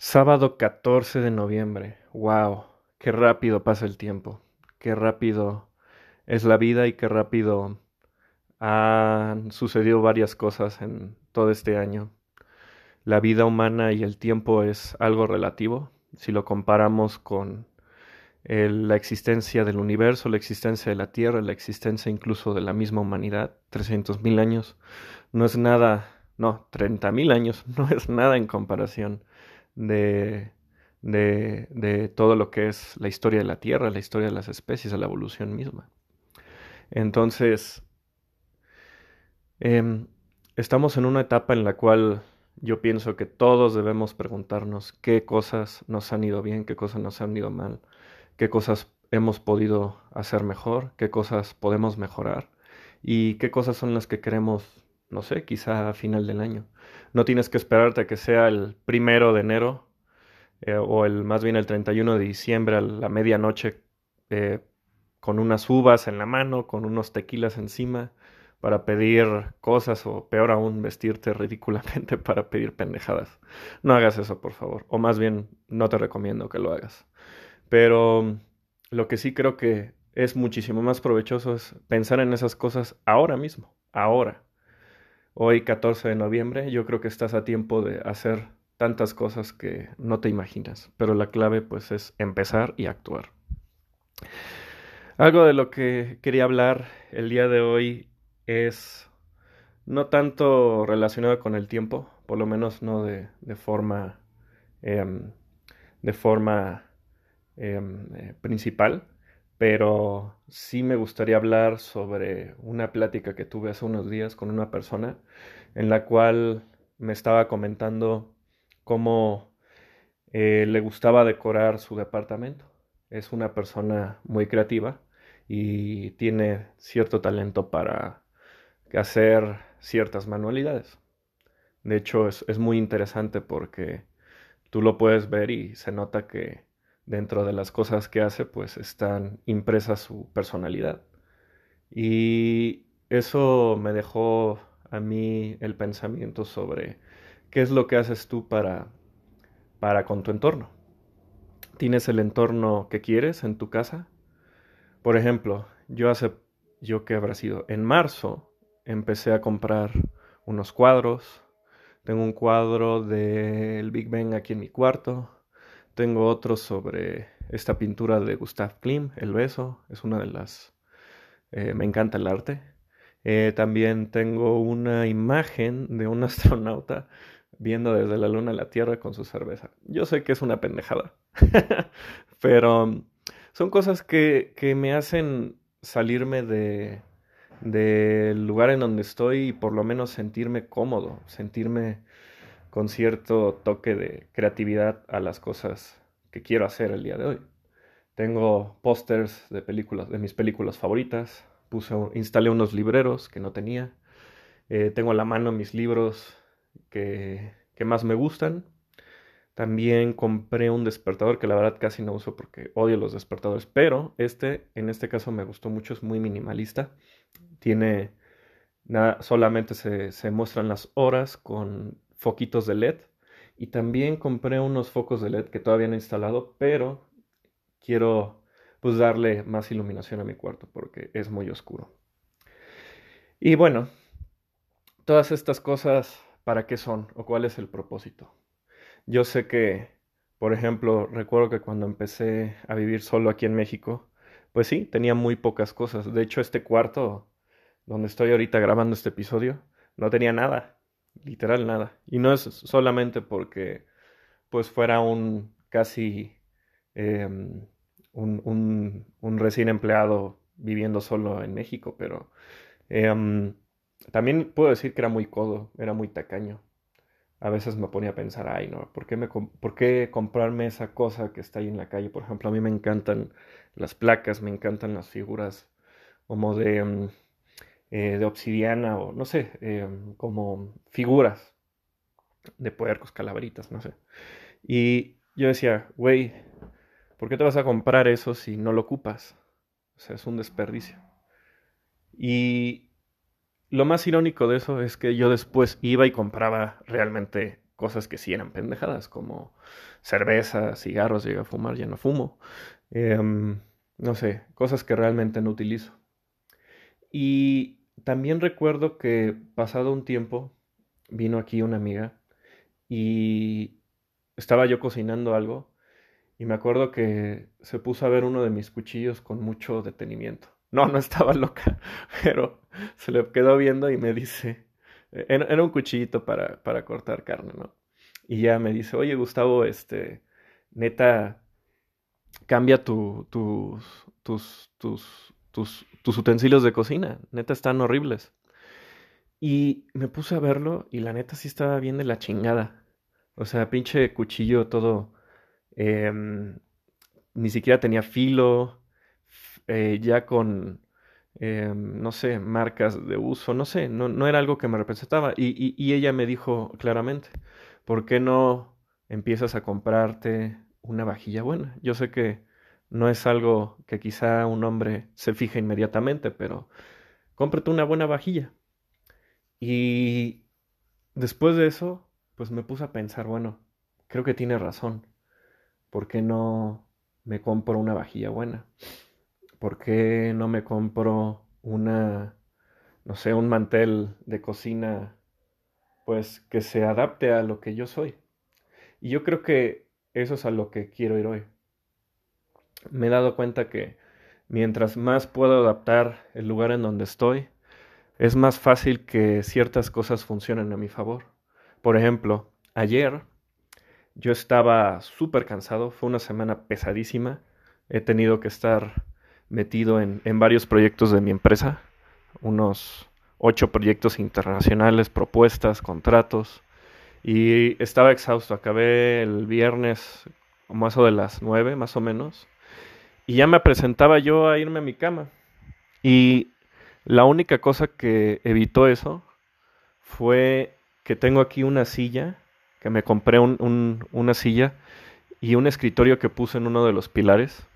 Sábado 14 de noviembre. Wow, qué rápido pasa el tiempo. Qué rápido es la vida y qué rápido han sucedido varias cosas en todo este año. La vida humana y el tiempo es algo relativo si lo comparamos con la existencia del universo, la existencia de la Tierra, la existencia incluso de la misma humanidad, 300.000 años, no es nada, no, 30.000 años, no es nada en comparación de, de, de, todo lo que es la historia de la Tierra, la historia de las especies, la evolución misma. Entonces, eh, estamos en una etapa en la cual yo pienso que todos debemos preguntarnos qué cosas nos han ido bien, qué cosas nos han ido mal, qué cosas hemos podido hacer mejor, qué cosas podemos mejorar y qué cosas son las que queremos, no sé, quizá a final del año. No tienes que esperarte a que sea el primero de enero eh, o el más bien el 31 de diciembre a la medianoche eh, con unas uvas en la mano, con unos tequilas encima para pedir cosas o peor aún vestirte ridículamente para pedir pendejadas. No hagas eso, por favor. O más bien, no te recomiendo que lo hagas. Pero lo que sí creo que es muchísimo más provechoso es pensar en esas cosas ahora mismo, ahora. Hoy 14 de noviembre, yo creo que estás a tiempo de hacer tantas cosas que no te imaginas, pero la clave pues es empezar y actuar. Algo de lo que quería hablar el día de hoy es no tanto relacionado con el tiempo, por lo menos no de, forma, de forma eh, principal, pero sí me gustaría hablar sobre una plática que tuve hace unos días con una persona en la cual me estaba comentando cómo eh, le gustaba decorar su departamento. Es una persona muy creativa y tiene cierto talento para hacer ciertas manualidades. De hecho, es, es, muy interesante porque tú lo puedes ver y se nota que dentro de las cosas que hace, pues están impresas su personalidad. Y eso me dejó a mí el pensamiento sobre qué es lo que haces tú para, para con tu entorno. ¿Tienes el entorno que quieres en tu casa? Por ejemplo, yo hace, yo que habrá sido, en marzo empecé a comprar unos cuadros. Tengo un cuadro del Big Ben aquí en mi cuarto. Tengo otro sobre esta pintura de Gustav Klim, El beso. Es una de las... Eh, me encanta el arte. Eh, también tengo una imagen de un astronauta viendo desde la luna la Tierra con su cerveza. Yo sé que es una pendejada, pero son cosas que, que me hacen salirme de, del lugar en donde estoy y por lo menos sentirme cómodo, sentirme con cierto toque de creatividad a las cosas que quiero hacer el día de hoy. Tengo pósters de películas, de mis películas favoritas, puse, instalé unos libreros que no tenía, eh, tengo a la mano mis libros que, que más me gustan. También compré un despertador que la verdad casi no uso porque odio los despertadores, pero este en este caso me gustó mucho, es muy minimalista tiene nada, solamente se, se muestran las horas con foquitos de LED. Y también compré unos focos de LED que todavía no he instalado, pero quiero pues darle más iluminación a mi cuarto porque es muy oscuro. Y bueno, todas estas cosas, ¿para qué son? ¿O cuál es el propósito? Yo sé que, por ejemplo, recuerdo que cuando empecé a vivir solo aquí en México, pues sí, tenía muy pocas cosas. De hecho, este cuarto donde estoy ahorita grabando este episodio, no tenía nada, literal nada. Y no es solamente porque pues fuera un casi em, un, un, recién empleado viviendo solo en México, pero em, también puedo decir que era muy codo, era muy tacaño. A veces me ponía a pensar, ay, no, ¿por qué, me, ¿por qué comprarme esa cosa que está ahí en la calle? Por ejemplo, a mí me encantan las placas, me encantan las figuras como de em, eh, de obsidiana o no sé, eh, como figuras de puercos, calaveritas, no sé. Y yo decía, güey, ¿por qué te vas a comprar eso si no lo ocupas? O sea, es un desperdicio. Y lo más irónico de eso es que yo después iba y compraba realmente cosas que sí eran pendejadas, como cerveza, cigarros, llegué a fumar, ya no fumo. Em, no sé, cosas que realmente no utilizo. Y también recuerdo que pasado un tiempo vino aquí una amiga y estaba yo cocinando algo y me acuerdo que se puso a ver uno de mis cuchillos con mucho detenimiento. No, no estaba loca, pero se le quedó viendo y me dice, era, un cuchillito para, para, cortar carne, ¿no? Y ya me dice, oye Gustavo, este, neta, cambia tu, tus, tus, tus, tus, utensilios de cocina, neta están horribles. Y me puse a verlo y la neta sí estaba bien de la chingada. O sea, pinche cuchillo todo... Em, ni siquiera tenía filo, eh, ya con, em, no sé, marcas de uso, no sé, no, no era algo que me representaba. Y, ella me dijo claramente, ¿por qué no empiezas a comprarte una vajilla buena? Yo sé que no es algo que quizá un hombre se fije inmediatamente, pero cómprate una buena vajilla. Y después de eso, pues me puse a pensar, bueno, creo que tiene razón. ¿Por qué no me compro una vajilla buena? ¿Por qué no me compro una, no sé, un mantel de cocina, pues que se adapte a lo que yo soy? Y yo creo que eso es a lo que quiero ir hoy. Me he dado cuenta que mientras más puedo adaptar el lugar en donde estoy, es más fácil que ciertas cosas funcionen a mi favor. Por ejemplo, ayer yo estaba súper cansado, fue una semana pesadísima, he tenido que estar metido en, varios proyectos de mi empresa, unos ocho proyectos internacionales, propuestas, contratos, y estaba exhausto, acabé el viernes como eso de las nueve más o menos, y ya me presentaba yo a irme a mi cama. Y la única cosa que evitó eso fue que tengo aquí una silla, que me compré una silla y un escritorio que puse en uno de los pilares.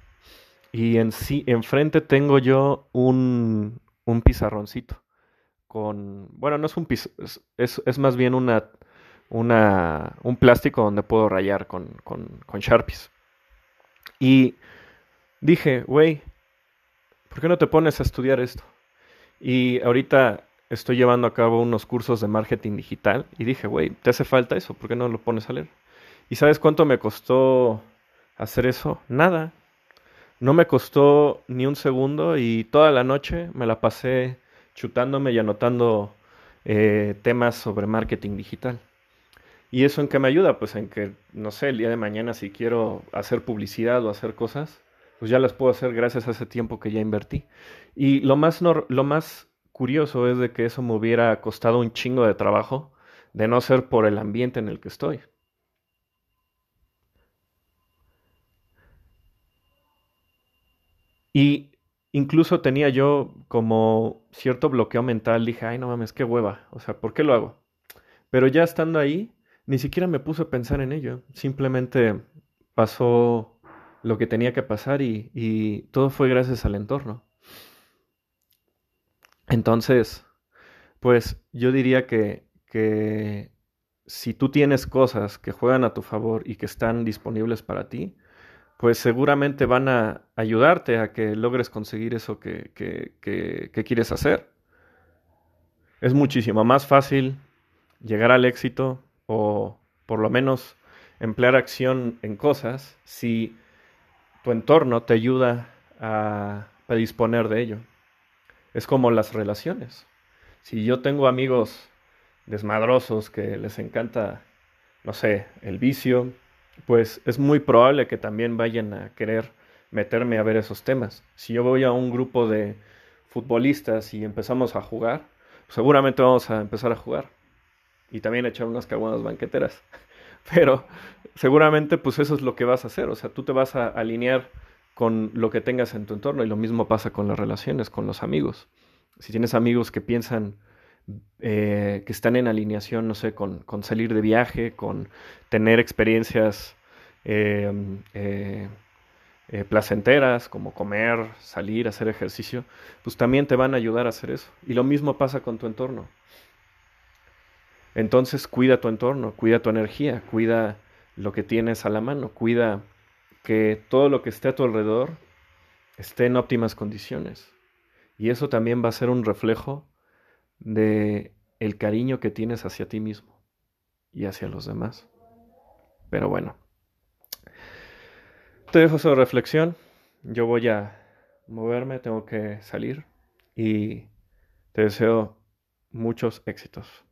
Y en sí, enfrente tengo yo un, un pizarroncito. Con. Bueno, no es un pizarrón, es, más bien una, una, un plástico donde puedo rayar con, con, con Sharpies. Y dije, güey, ¿por qué no te pones a estudiar esto? Y ahorita estoy llevando a cabo unos cursos de marketing digital y dije, güey, ¿te hace falta eso? ¿Por qué no lo pones a leer? ¿Y sabes cuánto me costó hacer eso? Nada. No me costó ni un segundo y toda la noche me la pasé chutándome y anotando eh, temas sobre marketing digital. ¿Y eso en qué me ayuda? Pues en que, no sé, el día de mañana si quiero hacer publicidad o hacer cosas, pues ya las puedo hacer gracias a ese tiempo que ya invertí. Y lo más, lo más curioso es de que eso me hubiera costado un chingo de trabajo de no ser por el ambiente en el que estoy. Y incluso tenía yo como cierto bloqueo mental, dije, ay no mames, qué hueva, o sea, ¿por qué lo hago? Pero ya estando ahí, ni siquiera me puse a pensar en ello, simplemente pasó lo que tenía que pasar y, todo fue gracias al entorno. Entonces, pues yo diría que, que si tú tienes cosas que juegan a tu favor y que están disponibles para ti, pues seguramente van a ayudarte a que logres conseguir eso que, que, que, quieres hacer. Es muchísimo más fácil llegar al éxito o por lo menos emplear acción en cosas si tu entorno te ayuda a predisponer de ello. Es como las relaciones. Si yo tengo amigos desmadrosos que les encanta, no sé, el vicio, pues es muy probable que también vayan a querer meterme a ver esos temas. Si yo voy a un grupo de futbolistas y empezamos a jugar, seguramente vamos a empezar a jugar. Y también echar unas caguanas banqueteras. Pero seguramente pues eso es lo que vas a hacer, o sea, tú te vas a alinear con lo que tengas en tu entorno y lo mismo pasa con las relaciones, con los amigos. Si tienes amigos que piensan eh, que están en alineación, no sé, con, con, salir de viaje, con tener experiencias em, eh, eh, placenteras, como comer, salir, hacer ejercicio, pues también te van a ayudar a hacer eso. Y lo mismo pasa con tu entorno. Entonces cuida tu entorno, cuida tu energía, cuida lo que tienes a la mano, cuida que todo lo que esté a tu alrededor esté en óptimas condiciones. Y eso también va a ser un reflejo de el cariño que tienes hacia ti mismo y hacia los demás. Pero bueno, te dejo esa reflexión. Yo voy a moverme, tengo que salir y te deseo muchos éxitos.